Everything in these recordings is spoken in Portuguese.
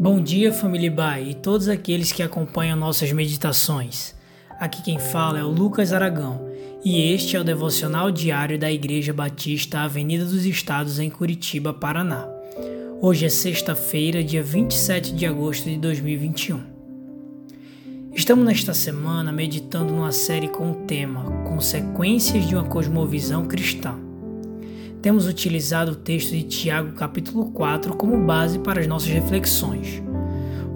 Bom dia, família Bai e todos aqueles que acompanham nossas meditações. Aqui quem fala é o Lucas Aragão e este é o devocional diário da Igreja Batista Avenida dos Estados em Curitiba, Paraná. Hoje é sexta-feira, dia 27 de agosto de 2021. Estamos nesta semana meditando numa série com o tema Consequências de uma Cosmovisão Cristã temos utilizado o texto de Tiago, capítulo 4, como base para as nossas reflexões.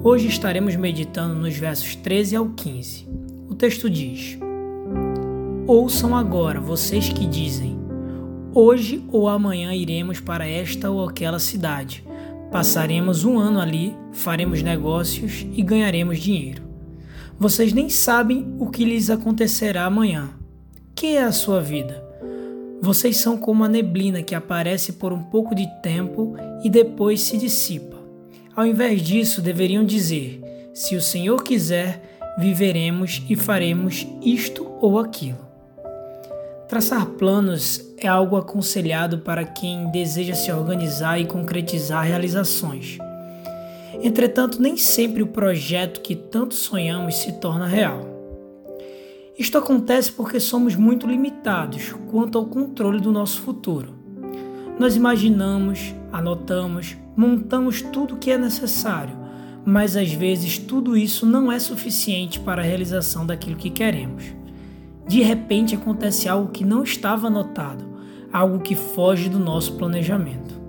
Hoje estaremos meditando nos versos 13 ao 15. O texto diz: Ouçam agora, vocês que dizem: Hoje ou amanhã iremos para esta ou aquela cidade. Passaremos um ano ali, faremos negócios e ganharemos dinheiro. Vocês nem sabem o que lhes acontecerá amanhã. Que é a sua vida? Vocês são como a neblina que aparece por um pouco de tempo e depois se dissipa. Ao invés disso, deveriam dizer: Se o Senhor quiser, viveremos e faremos isto ou aquilo. Traçar planos é algo aconselhado para quem deseja se organizar e concretizar realizações. Entretanto, nem sempre o projeto que tanto sonhamos se torna real. Isto acontece porque somos muito limitados quanto ao controle do nosso futuro. Nós imaginamos, anotamos, montamos tudo o que é necessário, mas às vezes tudo isso não é suficiente para a realização daquilo que queremos. De repente acontece algo que não estava anotado, algo que foge do nosso planejamento.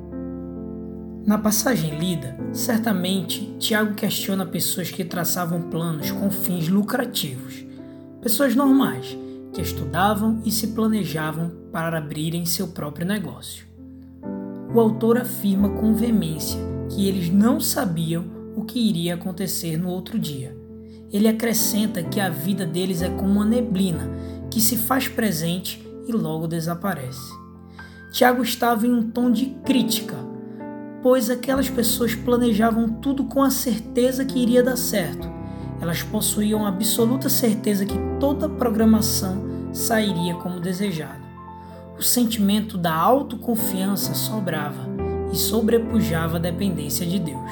Na passagem lida, certamente Tiago questiona pessoas que traçavam planos com fins lucrativos pessoas normais que estudavam e se planejavam para abrirem seu próprio negócio. O autor afirma com veemência que eles não sabiam o que iria acontecer no outro dia. Ele acrescenta que a vida deles é como uma neblina que se faz presente e logo desaparece. Tiago estava em um tom de crítica, pois aquelas pessoas planejavam tudo com a certeza que iria dar certo elas possuíam absoluta certeza que toda a programação sairia como desejado. O sentimento da autoconfiança sobrava e sobrepujava a dependência de Deus.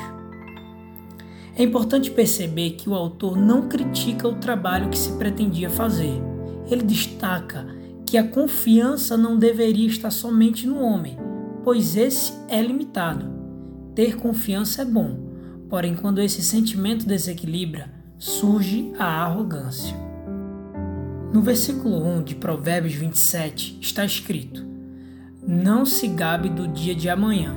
É importante perceber que o autor não critica o trabalho que se pretendia fazer. Ele destaca que a confiança não deveria estar somente no homem, pois esse é limitado. Ter confiança é bom, porém, quando esse sentimento desequilibra, surge a arrogância. No versículo 1 de Provérbios 27 está escrito: Não se gabe do dia de amanhã,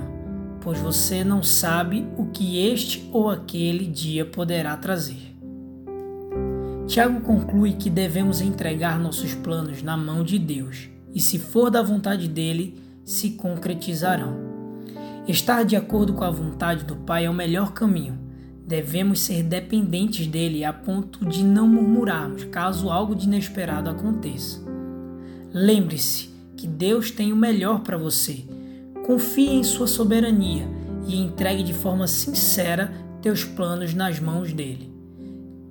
pois você não sabe o que este ou aquele dia poderá trazer. Tiago conclui que devemos entregar nossos planos na mão de Deus e, se for da vontade dele, se concretizarão. Estar de acordo com a vontade do Pai é o melhor caminho Devemos ser dependentes dele a ponto de não murmurarmos caso algo de inesperado aconteça. Lembre-se que Deus tem o melhor para você. Confie em sua soberania e entregue de forma sincera teus planos nas mãos dele.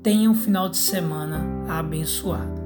Tenha um final de semana abençoado.